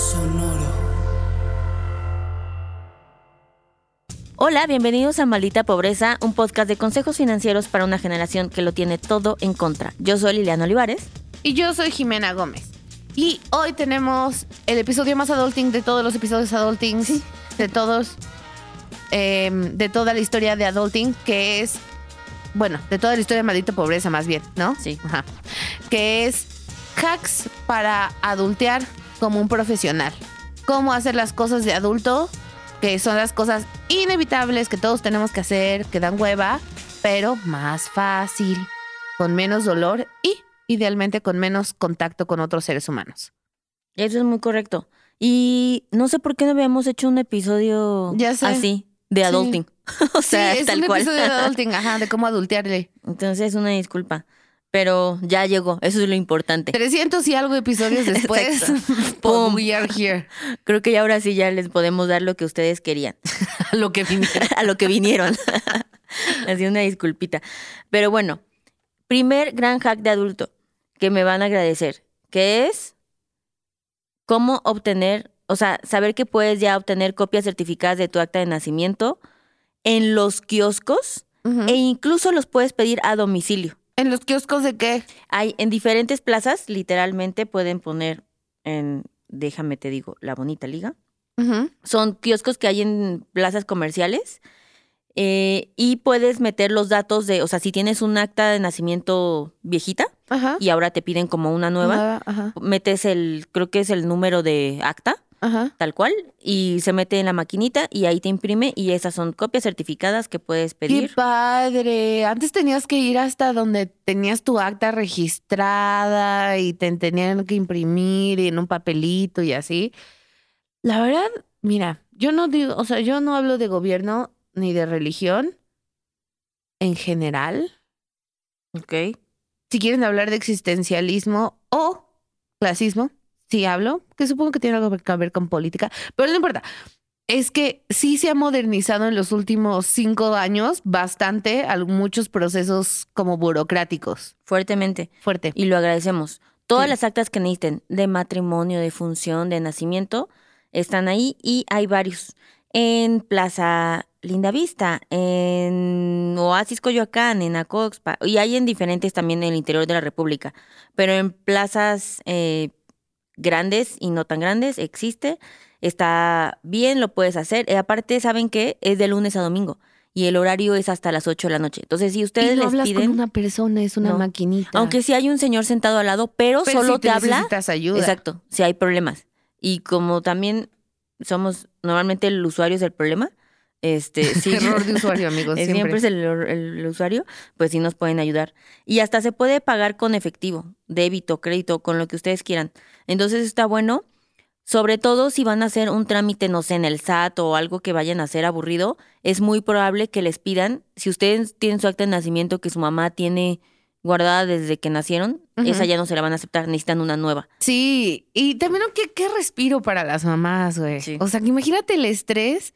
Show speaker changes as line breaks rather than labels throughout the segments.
Sonoro.
Hola, bienvenidos a Maldita Pobreza, un podcast de consejos financieros para una generación que lo tiene todo en contra. Yo soy Liliana Olivares.
Y yo soy Jimena Gómez. Y hoy tenemos el episodio más adulting de todos los episodios adulting. De todos. em, de toda la historia de adulting, que es. Bueno, de toda la historia de maldita pobreza, más bien, ¿no?
Sí.
Ajá. Que es hacks para adultear como un profesional. Cómo hacer las cosas de adulto, que son las cosas inevitables que todos tenemos que hacer, que dan hueva, pero más fácil, con menos dolor y idealmente con menos contacto con otros seres humanos.
Eso es muy correcto. Y no sé por qué no habíamos hecho un episodio
Ya sé.
así, de
Sí.
adulting. o sea,
sí, es
tal
un
cual.
episodio de adulting, ajá, de cómo adultearle.
Entonces, una disculpa. Pero ya llegó, eso es lo importante.
300 y algo episodios después, pum, we are here.
Creo que ya ahora sí ya les podemos dar lo que ustedes querían.
A lo que viniera.
a lo que vinieron. Así una disculpita. Pero bueno, primer gran hack de adulto que me van a agradecer, que es cómo obtener, o sea, saber que puedes ya obtener copias certificadas de tu acta de nacimiento en los kioscos e incluso los puedes pedir a domicilio.
¿En los kioscos de qué?
Hay en diferentes plazas, literalmente pueden poner en, déjame te digo, la bonita liga. Son kioscos que hay en plazas comerciales eh, y puedes meter los datos de, o sea, si tienes un acta de nacimiento viejita
Ajá.
y ahora te piden como una nueva,
Ajá.
metes el, creo que es el número de acta,
Ajá.
tal cual, y se mete en la maquinita y ahí te imprime y esas son copias certificadas que puedes
Qué
pedir.
padre. Antes tenías que ir hasta donde tenías tu acta registrada y te tenían que imprimir en un papelito y así. La verdad, mira, yo no digo, o sea, yo no hablo de gobierno ni de religión en general.
Ok.
Si quieren hablar de existencialismo o clasismo, sí hablo, que supongo que tiene algo que ver con política, pero no importa. Es que sí se ha modernizado en los últimos cinco años bastante al- muchos procesos como burocráticos.
Fuertemente.
Fuerte.
Y lo agradecemos. Todas
Sí.
las actas que necesiten de matrimonio, de función, de nacimiento, están ahí y hay varios. En Plaza Lindavista, en Oasis Coyoacán, en Acoxpa, y hay en diferentes también en el interior de la República. Pero en plazas eh, grandes y no tan grandes existe. Está bien, lo puedes hacer. Y aparte, ¿saben qué? Es de lunes a domingo. Y el horario es hasta las 8 de la noche. Entonces, si ustedes
y no
les
hablas
piden.
con una persona, es una
No.
maquinita.
Aunque sí hay un señor sentado al lado, pero,
Pero
solo
si
te, habla.
necesitas ayuda.
Exacto, si hay problemas. Y como también somos normalmente el usuario es el problema, este, sí,
Error de usuario, amigos. Siempre.
siempre es el, el usuario, pues sí nos pueden ayudar. Y hasta se puede pagar con efectivo, débito, crédito, con lo que ustedes quieran. Entonces está bueno, sobre todo si van a hacer un trámite, no sé, en el SAT o algo que vayan a hacer aburrido, es muy probable que les pidan, si ustedes tienen su acta de nacimiento que su mamá tiene guardada desde que nacieron, esa ya no se la van a aceptar, necesitan una nueva.
Sí, y también qué, qué respiro para las mamás, güey.
Sí.
O sea, que imagínate el estrés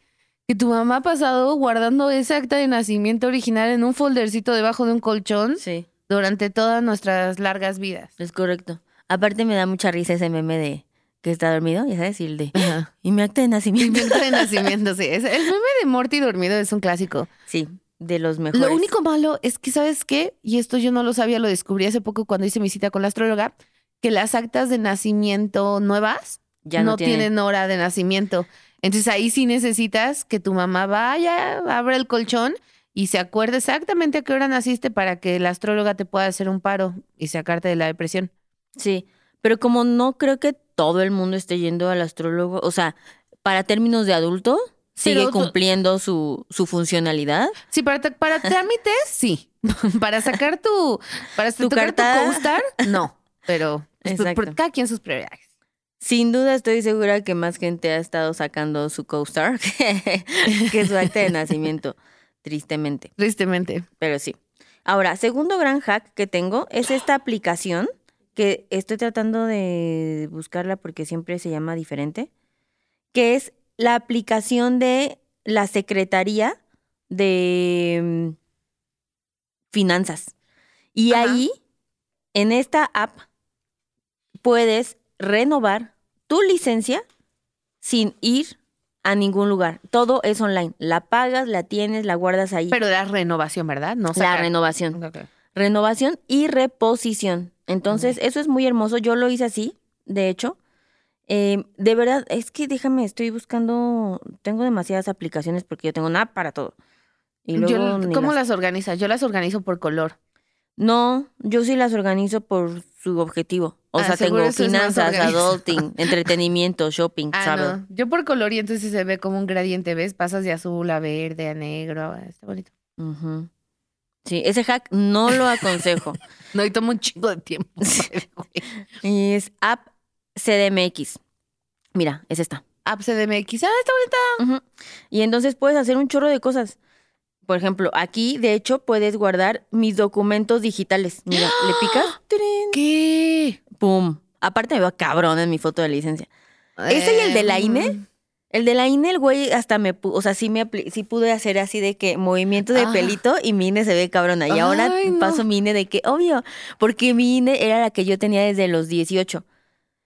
que tu mamá ha pasado guardando ese acta de nacimiento original en un foldercito debajo de un colchón
Sí.
durante todas nuestras largas vidas.
Es correcto. Aparte me da mucha risa ese meme de que está dormido, ya sabes, y el de
Ajá.
y mi acta de
Mi
nacimiento.
acta de nacimiento, sí. Es- el meme de Morty dormido es un clásico.
Sí, de los mejores.
Lo único malo es que, ¿sabes qué? Y esto yo no lo sabía, lo descubrí hace poco cuando hice mi cita con la astróloga, que las actas de nacimiento nuevas
ya
no,
no, tiene-
tienen hora de nacimiento. Entonces ahí sí necesitas que tu mamá vaya, abra el colchón y se acuerde exactamente a qué hora naciste para que la astróloga te pueda hacer un paro y sacarte de la depresión.
Sí, pero como no creo que todo el mundo esté yendo al astrólogo, o sea, para términos de adulto, sigue
Pero
cumpliendo su, su funcionalidad.
Sí, para, para trámites, sí. para sacar tu, para
Tu carta.
tu co-star, no. Pero pues, por-
Exacto.
por cada quien sus prioridades.
Sin duda estoy segura que más gente ha estado sacando su co-star que, que su acta de nacimiento, tristemente.
Tristemente.
Pero sí. Ahora, segundo gran hack que tengo es esta aplicación que estoy tratando de buscarla porque siempre se llama diferente, que es la aplicación de la Secretaría de mm, Finanzas. Y
Ajá.
ahí, en esta app, puedes renovar tu licencia sin ir a ningún lugar. Todo es online. La pagas, la tienes, la guardas ahí.
Pero la renovación, ¿verdad? No
la
sacar-
renovación.
Ok, ok.
Renovación y reposición. Entonces, eso es muy hermoso. Yo lo hice así, de hecho. Eh, de verdad, es que déjame, estoy buscando. Tengo demasiadas aplicaciones porque yo tengo una app para todo. Y luego
Yo- ¿Cómo
las-
las organizas? Yo las organizo por color.
No, yo sí las organizo por su objetivo. O
Ah,
sea, tengo finanzas, adulting, entretenimiento, shopping,
Ah,
travel.
no. Yo por color y entonces se ve como un gradiente, ¿ves? Pasas de azul a verde a negro. Está bonito.
Sí, ese hack no lo aconsejo.
No, y toma un chingo de tiempo.
Y es app CDMX. Mira, es esta.
App CDMX. Ah, está bonita.
Y entonces puedes hacer un chorro de cosas. Por ejemplo, aquí, de hecho, puedes guardar mis documentos digitales. Mira, le picas, ¡tirín!
¿Qué?
¡pum! Aparte me va cabrón en mi foto de licencia. ¿Ese y el de la INE?
Em,
El de la INE, el güey hasta me, o sea, sí me sí pude hacer así de que movimiento de
Ah.
pelito y mi INE se ve cabrona. Y ahora
no.
paso mi INE de que, obvio, porque mi INE era la que yo tenía desde los 18.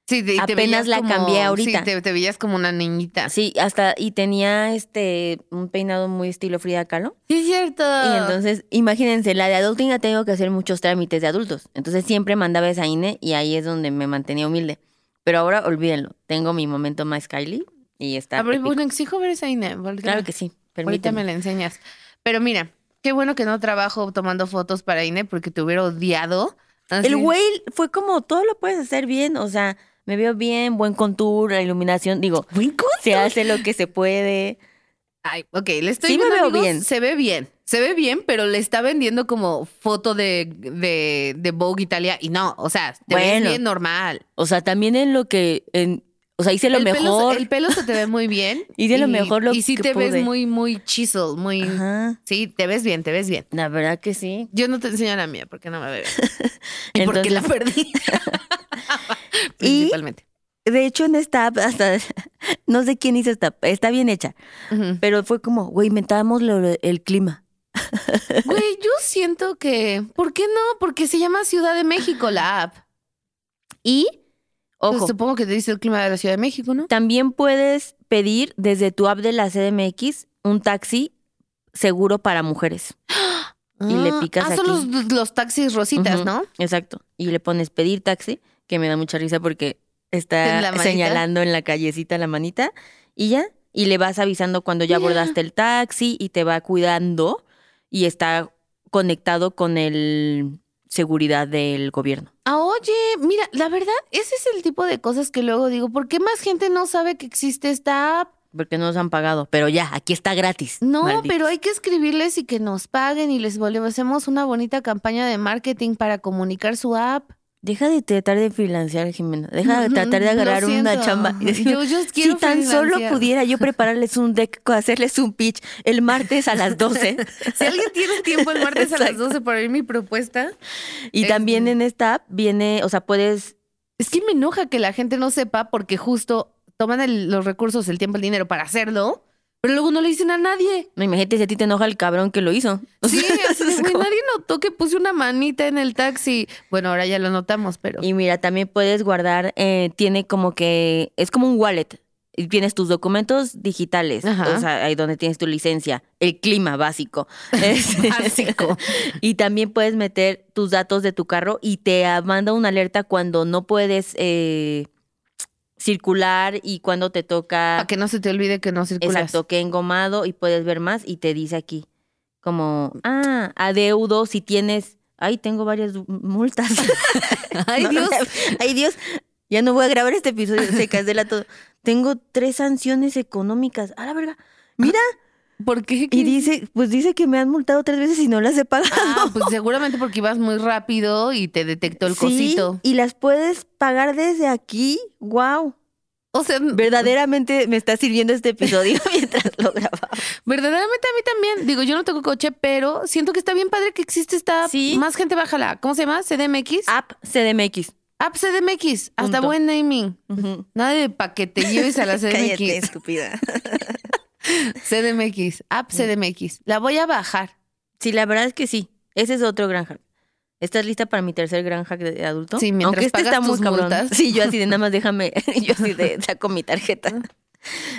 Sí, te-
Apenas la
como-
cambié ahorita.
Sí, te, te veías como una niñita.
Sí, hasta, y tenía este, un peinado muy estilo Frida Kahlo.
Sí, es cierto.
Y entonces, imagínense, la de adulting ya tengo que hacer muchos trámites de adultos. Entonces siempre mandaba esa INE y ahí es donde me mantenía humilde. Pero ahora olvídenlo, tengo mi momento más Kylie y está.
A ver, bueno, exijo ver esa INE.
claro que sí,
Ahorita
permíteme.
me la enseñas. Pero mira, qué bueno que no trabajo tomando fotos para INE porque te hubiera odiado. Así-
El güey fue como, todo lo puedes hacer bien, o sea, me veo bien, buen contour, la iluminación, digo,
Buen
se hace lo que se puede.
Ay, ok, le estoy
Sí me
viendo,
veo
amigos,
bien.
Se ve bien. Se ve bien, pero le está vendiendo como foto de, de, de Vogue Italia. Y no, o sea, te ves
Bueno.
bien normal.
O sea, también en lo que, en, o sea, hice lo
el Pelo,
mejor.
el pelo se te ve muy bien.
Hice lo mejor lo
Y sí
que
te ves muy, muy chisel, muy...
Ajá,
Sí, te ves bien, te ves bien.
la verdad que sí.
Yo no te enseño la mía porque no me ve bien. y porque la perdí.
Y-
Principalmente.
De hecho, en esta app, hasta, no sé quién hizo esta app, está bien hecha, pero fue como, güey, inventábamos el clima.
Güey, yo siento que. ¿Por qué no? Porque se llama Ciudad de México la app.
Y,
Pues
ojo,
supongo que te dice el clima de la Ciudad de México, ¿no?
también puedes pedir desde tu app de la CDMX un taxi seguro para mujeres. Y le
Ah,
picas
Ah, son los, los taxis rositas, ¿no?
Exacto. Y le pones pedir taxi, que me da mucha risa porque está señalando en la callecita la manita y ya. Y le vas avisando cuando ya
Ya.
abordaste el taxi y te va cuidando y está conectado con el seguridad del gobierno.
Ah, oye, mira, la verdad, ese es el tipo de cosas que luego digo, ¿por qué más gente no sabe que existe esta app?
Porque no nos han pagado. Pero ya, aquí está gratis.
No,
malditos.
pero hay que escribirles y que nos paguen y les volvemos, hacemos una bonita campaña de marketing para comunicar su app.
Deja de tratar de freelancear, Jimena. Deja de tratar de
Lo
agarrar una
siento.
chamba. y decir,
Yo, yo
si
quiero
tan solo
freelancear.
pudiera yo prepararles un deck, hacerles un pitch el martes a las 12.
Si alguien tiene tiempo el martes a las
Exacto.
12 para oír mi propuesta,
Y también en esta app viene, o sea, puedes
es que me enoja que la gente no sepa porque justo toman el- los recursos, el tiempo, el dinero para hacerlo, pero luego no le dicen a nadie.
No, imagínate si a ti te enoja el cabrón que lo hizo. O
Sí,
sea,
así de,
es
güey,
como-
nadie notó que puse una manita en el taxi. Bueno, ahora ya lo notamos, pero...
Y mira, también puedes guardar, eh, tiene como que, es como un wallet. Y tienes tus documentos digitales,
Ajá.
o sea, ahí donde tienes tu licencia, el clima básico.
Básico.
y también puedes meter tus datos de tu carro y te manda una alerta cuando no puedes eh, circular y cuando te toca,
Para que no se te olvide que no circulas.
exacto, que engomado y puedes ver más y te dice aquí como, ah, adeudo si tienes, ay, tengo varias multas.
Ay, Dios.
Ay, Dios. Ya no voy a grabar este episodio, se cancela todo. Tengo tres sanciones económicas. A la verga. Mira,
¿Por qué?
y dice, pues dice que me han multado tres veces y no las he pagado.
Ah, pues seguramente porque ibas muy rápido y te detectó el
Sí,
cosito.
y las puedes pagar desde aquí. Wow.
O sea,
Verdaderamente me está sirviendo este episodio mientras lo grababa.
verdaderamente a mí también. Digo, yo no tengo coche, pero siento que está bien padre que existe esta app.
Sí.
Más gente bájala. ¿Cómo se llama? ¿CDMX?
App CDMX.
App CDMX. Hasta
Punto.
buen naming.
Ujú.
Nada de pa' que te lleves a la
Cállate,
CDMX.
estúpida.
CDMX. App CDMX. La voy a bajar.
Sí, la verdad es que sí. Ese es otro gran hack. ¿Estás lista para mi tercer gran hack de adulto?
Sí, mientras
Aunque este
pagas
está muy
tus
cabrón.
multas.
Sí, yo así de nada más déjame, yo así de saco mi tarjeta.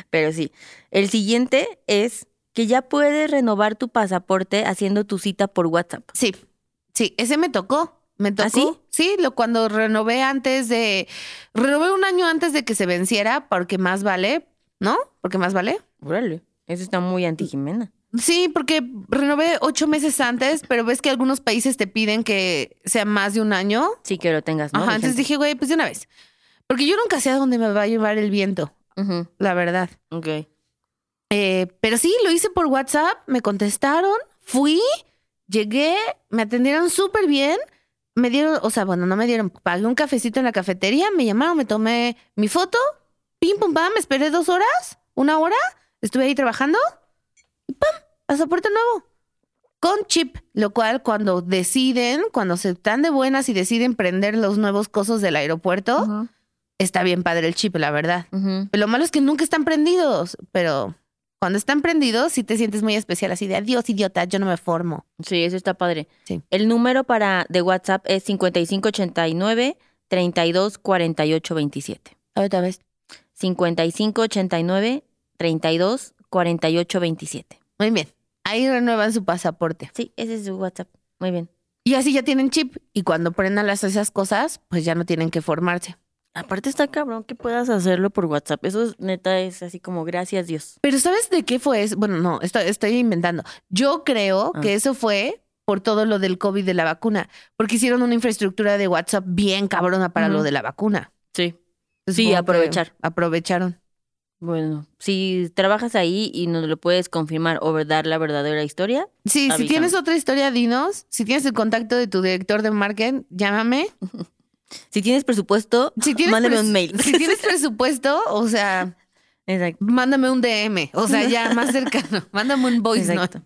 Pero sí. El siguiente es que ya puedes renovar tu pasaporte haciendo tu cita por WhatsApp.
Sí, sí, ese me tocó. Me tocó.
¿Ah, sí?
Sí, lo cuando renové antes de. Renové un año antes de que se venciera, porque más vale, ¿no? Porque más vale.
Órale. Eso está muy anti-Jimena.
Sí, porque renové ocho meses antes, pero ves que algunos países te piden que sea más de un año.
Sí, que lo tengas, ¿no?
Ajá, entonces dije, güey, pues de una vez. Porque yo nunca sé a dónde me va a llevar el viento, la verdad.
Ok.
Eh, pero sí, lo hice por WhatsApp, me contestaron, fui, llegué, me atendieron súper bien, me dieron, o sea, bueno, no me dieron, pagué un cafecito en la cafetería, me llamaron, me tomé mi foto, pim, pum, pam, me esperé dos horas, una hora, estuve ahí trabajando y pam, pasaporte nuevo. Con chip, lo cual cuando deciden, cuando se están de buenas y deciden prender los nuevos cosos del aeropuerto, está bien padre el chip, la verdad.
ujú.
Lo malo es que nunca están prendidos, pero cuando están prendidos sí te sientes muy especial, así de adiós, idiota, yo no me formo.
Sí, eso está padre.
Sí.
El número para de WhatsApp es 5589 324827.
Otra vez.
5589 324827.
Muy bien. Ahí renuevan su pasaporte.
Sí, ese es su WhatsApp. Muy bien.
Y así ya tienen chip. Y cuando prendan las, esas cosas, pues ya no tienen que formarse.
Aparte está cabrón que puedas hacerlo por WhatsApp. Eso es, neta es así como gracias Dios.
Pero ¿sabes de qué fue eso? Bueno, no, estoy, estoy inventando. Yo creo
Ah.
que eso fue por todo lo del COVID de la vacuna. Porque hicieron una infraestructura de WhatsApp bien cabrona para lo de la vacuna.
Sí.
Entonces,
Sí, aprovechar.
Aprovecharon.
Bueno, si trabajas ahí y nos lo puedes confirmar o dar la verdadera historia,
Sí, si tienes otra historia, dinos. Si tienes el contacto de tu director de marketing, llámame.
si tienes presupuesto,
Si tienes
mándame
pres-
un mail.
Si tienes presupuesto, o sea,
Exacto.
mándame un DM. O sea, ya más cercano. Mándame un voice note.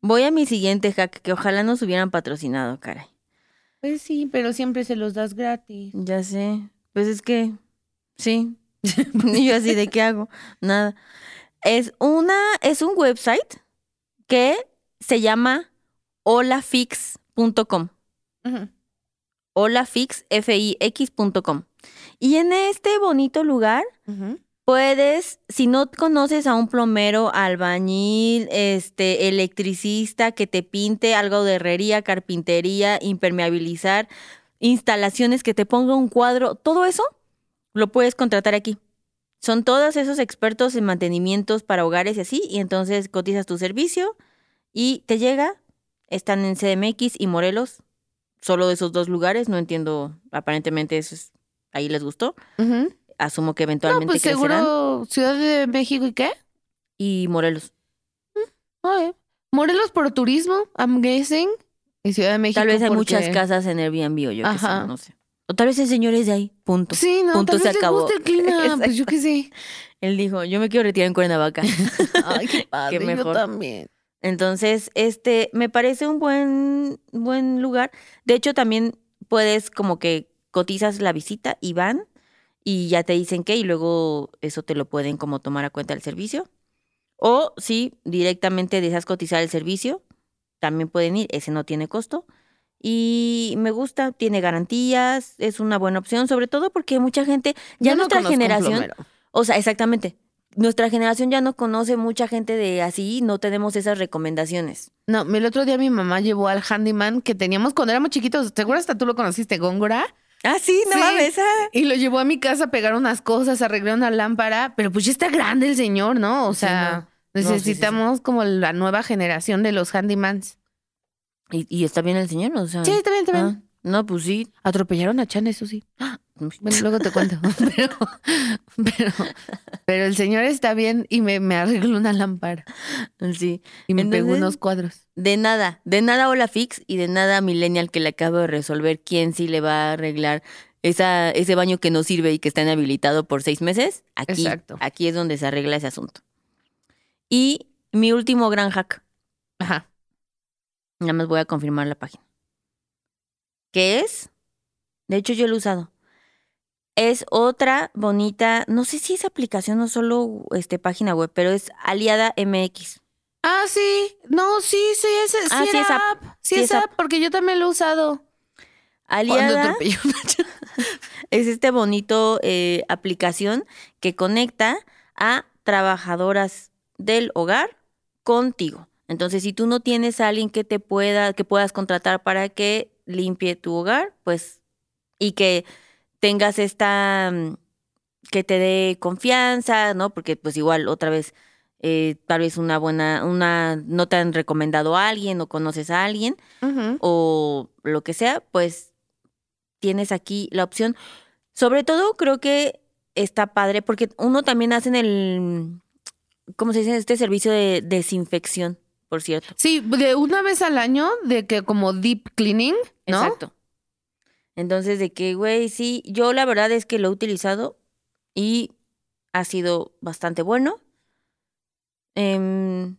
Voy a mi siguiente hack, que ojalá nos hubieran patrocinado, caray.
Pues sí, pero siempre se los das gratis.
Ya sé. Pues es que, sí. y yo así, ¿de qué hago? Nada. Es una, es un website que se llama holafix.com.
Ujú.
holafix.com. Y en este bonito lugar puedes, si no conoces a un plomero, albañil, este, electricista que te pinte algo de herrería, carpintería, impermeabilizar, instalaciones que te ponga un cuadro, todo eso lo puedes contratar aquí. Son todos esos expertos en mantenimientos para hogares y así, y entonces cotizas tu servicio y te llega. Están en CDMX y Morelos, solo de esos dos lugares, no entiendo, aparentemente eso es, ahí les gustó. Asumo que
No,
eventualmente
pues
crecerán.
seguro Ciudad de México y qué?
Y Morelos.
Ay, Morelos por turismo, I'm guessing. Y Ciudad de México.
Tal vez hay
porque-
muchas casas en Airbnb o yo qué sé, no sé. O tal vez el señor es de ahí, punto.
Sí, no,
Punto,
tal
se
vez
acabó.
gusta el clima. Pues yo qué sé.
Él dijo, yo me quiero retirar en Cuernavaca.
Ay, qué padre.
Qué
Yo
mejor.
también.
Entonces, este, me parece un buen, buen lugar. De hecho, también puedes como que cotizas la visita y van y ya te dicen qué y luego eso te lo pueden como tomar a cuenta del servicio. O si directamente deseas cotizar el servicio, también pueden ir, ese no tiene costo. Y me gusta, tiene garantías, es una buena opción, sobre todo porque mucha gente, ya
Yo
nuestra generación, o sea, exactamente, nuestra generación ya no conoce mucha gente de así, no tenemos esas recomendaciones.
No, el otro día mi mamá llevó al handyman que teníamos cuando éramos chiquitos. ¿Seguro hasta tú lo conociste, Góngora?
Ah, sí, no
Sí.
mames, ah.
Y lo llevó a mi casa a pegar unas cosas, a arreglar una lámpara. Pero pues ya está grande el señor, ¿no? O sea.
No, sí.
necesitamos como la nueva generación de los handymans.
¿Y, y está bien el señor? O sea,
Sí, está bien, está bien.
ah, no, pues sí.
Atropellaron a Chan, eso sí. Bueno, luego te cuento. pero, pero, pero el señor está bien y me, me arregló una lámpara
Sí.
y me pegó
Entonces-
unos cuadros.
De nada, de nada Hola Fix y de nada Millennial que le acabo de resolver quién sí le va a arreglar esa, ese baño que no sirve y que está inhabilitado por seis meses. Aquí,
Exacto.
aquí es donde se arregla ese asunto. Y mi último gran hack,
Ajá.
Nada más voy a confirmar la página. ¿Qué es? De hecho, yo lo he usado. Es otra bonita, no sé si es aplicación o solo este, página web, pero es Aliada MX.
Ah, sí. No, sí, sí, es, sí,
Ah, sí es app.
app. Sí,
Sí
es
app.
app, porque yo también lo he usado.
Aliada es este bonito eh, aplicación que conecta a trabajadoras del hogar contigo. Entonces, si tú no tienes a alguien que te pueda, que puedas contratar para que limpie tu hogar, pues, y que tengas esta, mm, que te dé confianza, ¿no? Porque pues igual otra vez, eh, tal vez una buena, una, no te han recomendado a alguien o conoces a alguien o lo que sea, pues tienes aquí la opción. Sobre todo creo que está padre porque uno también hace en el, ¿cómo se dice? Este servicio de desinfección, por cierto.
Sí, de una vez al año, de que como deep cleaning, ¿no?
Exacto. Entonces, de que, güey, sí, yo la verdad es que lo he utilizado y ha sido bastante bueno. Em,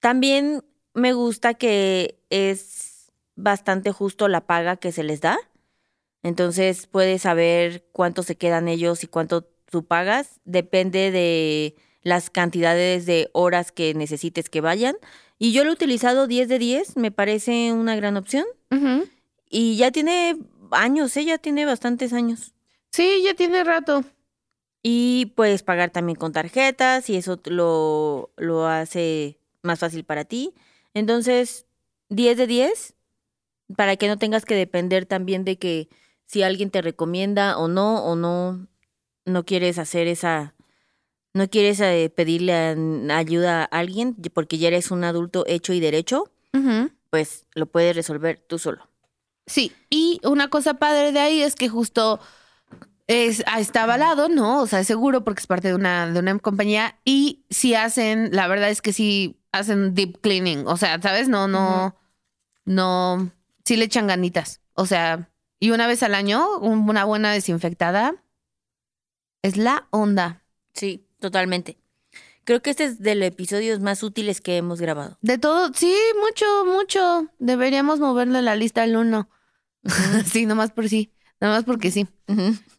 también me gusta que es bastante justo la paga que se les da. Entonces puedes saber cuánto se quedan ellos y cuánto tú pagas. Depende de las cantidades de horas que necesites que vayan. Y yo lo he utilizado 10 de 10, me parece una gran opción. Y ya tiene años, ¿eh? ya tiene bastantes años.
Sí, ya tiene rato.
Y puedes pagar también con tarjetas y eso lo, lo hace más fácil para ti. Entonces, 10 de 10, para que no tengas que depender también de que si alguien te recomienda o no, o no, no quieres hacer esa, no quieres eh, pedirle a- ayuda a alguien porque ya eres un adulto hecho y derecho, pues lo puedes resolver tú solo.
Sí, y una cosa padre de ahí es que justo es, ah, está avalado, ¿no? O sea, es seguro porque es parte de una, de una compañía y si hacen, la verdad es que sí hacen deep cleaning, o sea, ¿sabes? No, no, no, sí le echan ganitas, o sea, y una vez al año, un- una buena desinfectada es la onda.
Sí, totalmente. Creo que este es de los episodios más útiles que hemos grabado.
De todo, sí, mucho, mucho. Deberíamos moverle la lista al uno. sí, nomás por sí. Nomás porque sí.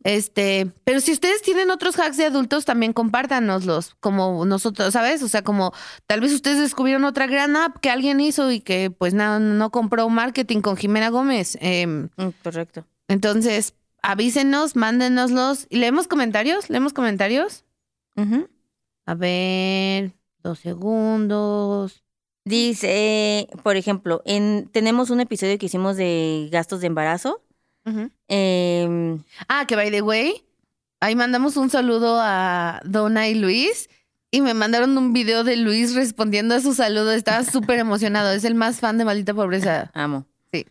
Este, pero si ustedes tienen otros hacks de adultos, también compártanoslos, como nosotros, ¿sabes? O sea, como tal vez ustedes descubrieron otra gran app que alguien hizo y que pues no, no compró marketing con Jimena Gómez. Em,
Mm, Correcto.
entonces, avísenos, mándenoslos. ¿Y leemos comentarios? ¿Leemos comentarios?
Ujú.
A ver, dos segundos.
Dice, por ejemplo, en, tenemos un episodio que hicimos de gastos de embarazo. Em,
Ah, que by the way, ahí mandamos un saludo a Donna y Luis y me mandaron un video de Luis respondiendo a su saludo. Estaba súper emocionado. Es el más fan de Maldita Pobreza.
amo.
Sí.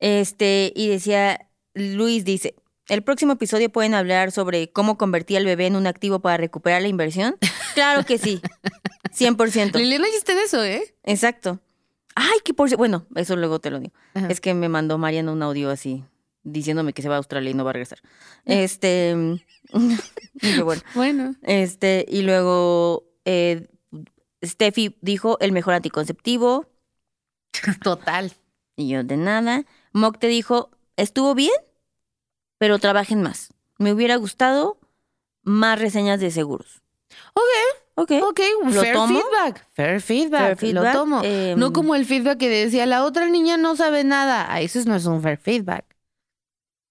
Este, y decía, Luis dice, el próximo episodio pueden hablar sobre cómo convertir al bebé en un activo para recuperar la inversión. Claro que sí. 100%.
Liliana en eso, ¿eh?
Exacto. Ay, que por... Bueno, eso luego te lo digo.
Ajá.
Es que me mandó Mariana un audio así, diciéndome que se va a Australia y no va a regresar. Este... dije, bueno.
Bueno.
Este, y luego eh, Steffi dijo el mejor anticonceptivo.
Total.
Y yo de nada. Mock te dijo, estuvo bien, pero trabajen más. Me hubiera gustado más reseñas de seguros.
Ok,
Ok.
ok.
¿Lo
fair
tomo?
feedback. Fair feedback.
Fair
Lo tomo.
em,
no como el feedback que decía la otra niña no sabe nada. Ah, eso no es un fair feedback.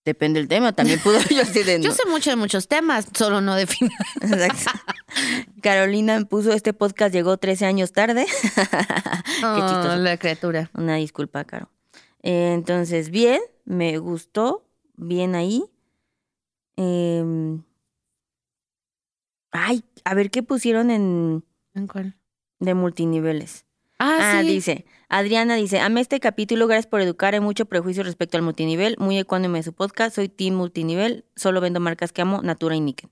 Depende del tema, también pudo yo así de
Yo
no.
sé mucho de muchos temas, solo no de finanzas.
Carolina puso este podcast llegó 13 años tarde. Qué
la criatura.
Una disculpa, Caro. Eh, entonces, bien, me gustó, bien ahí. Em, ay, a ver qué pusieron en
¿En cuál?
de multiniveles.
Ah,
Ah,
sí.
dice, Adriana dice, amé este capítulo, gracias por educar, hay mucho prejuicio respecto al multinivel, muy ecuánime su podcast, soy team multinivel, solo vendo marcas que amo, Natura y Niken.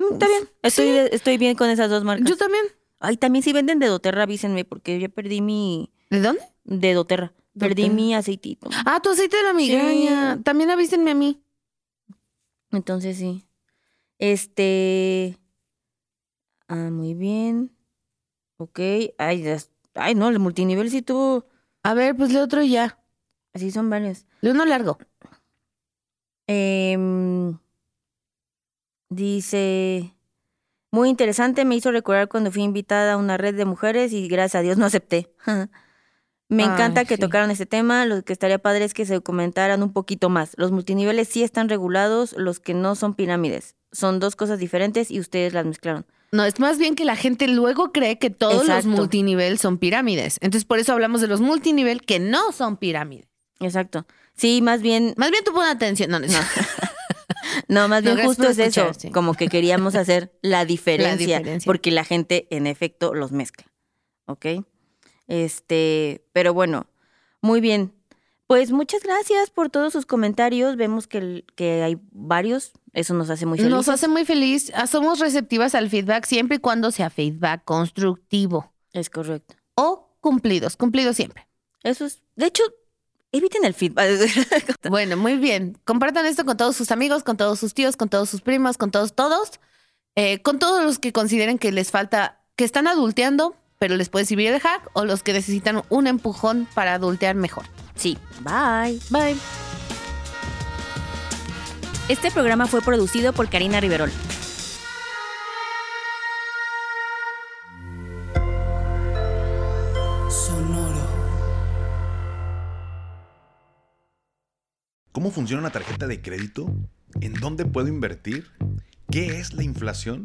Mm, está bien, estoy,
Sí.
estoy bien con esas dos marcas.
Yo también.
Ay, también si venden de doTERRA, avísenme, porque ya perdí mi...
¿De dónde?
de doTERRA. Perdí mi aceitito.
Ah, tu aceite de la migraña. También avísenme a mí.
Entonces sí. Este. Ah, muy bien. Ok. Ay, ya- ay, no, el multinivel sí tuvo.
A ver, pues lee otro y ya.
Así son varios.
Lee uno largo.
Em, dice. Muy interesante, me hizo recordar cuando fui invitada a una red de mujeres y gracias a Dios no acepté. Me
Ay,
encanta que
sí.
tocaron este tema. Lo que estaría padre es que se comentaran un poquito más. Los multiniveles sí están regulados, los que no son pirámides. Son dos cosas diferentes y ustedes las mezclaron.
No, es más bien que la gente luego cree que todos
Exacto.
los multinivel son pirámides. Entonces, por eso hablamos de los multinivel que no son pirámides.
Exacto. Sí, más bien,
Más bien tú pon atención. No, no, no.
no, más bien justo es eso,
sí.
como que queríamos hacer la diferencia,
diferencia.
porque la gente en efecto los mezcla. ¿Ok? Este, pero bueno, muy bien. Pues muchas gracias por todos sus comentarios. Vemos que, que hay varios. Eso nos hace muy felices.
Nos hace muy feliz. Ah, Somos receptivas al feedback siempre y cuando sea feedback constructivo
Es correcto.
o cumplidos. Cumplidos siempre.
Eso es. De hecho, eviten el feedback.
Bueno, muy bien. Compartan esto con todos sus amigos, con todos sus tíos, con todos sus primos, con todos, todos. Eh, con todos los que consideren que les falta, que están adulteando, pero les puede servir el hack, o los que necesitan un empujón para adultear mejor.
sí. Bye.
Bye.
Este programa fue producido por Karina Riverol.
Sonoro.
¿Cómo funciona una tarjeta de crédito? ¿En dónde puedo invertir? ¿Qué es la inflación?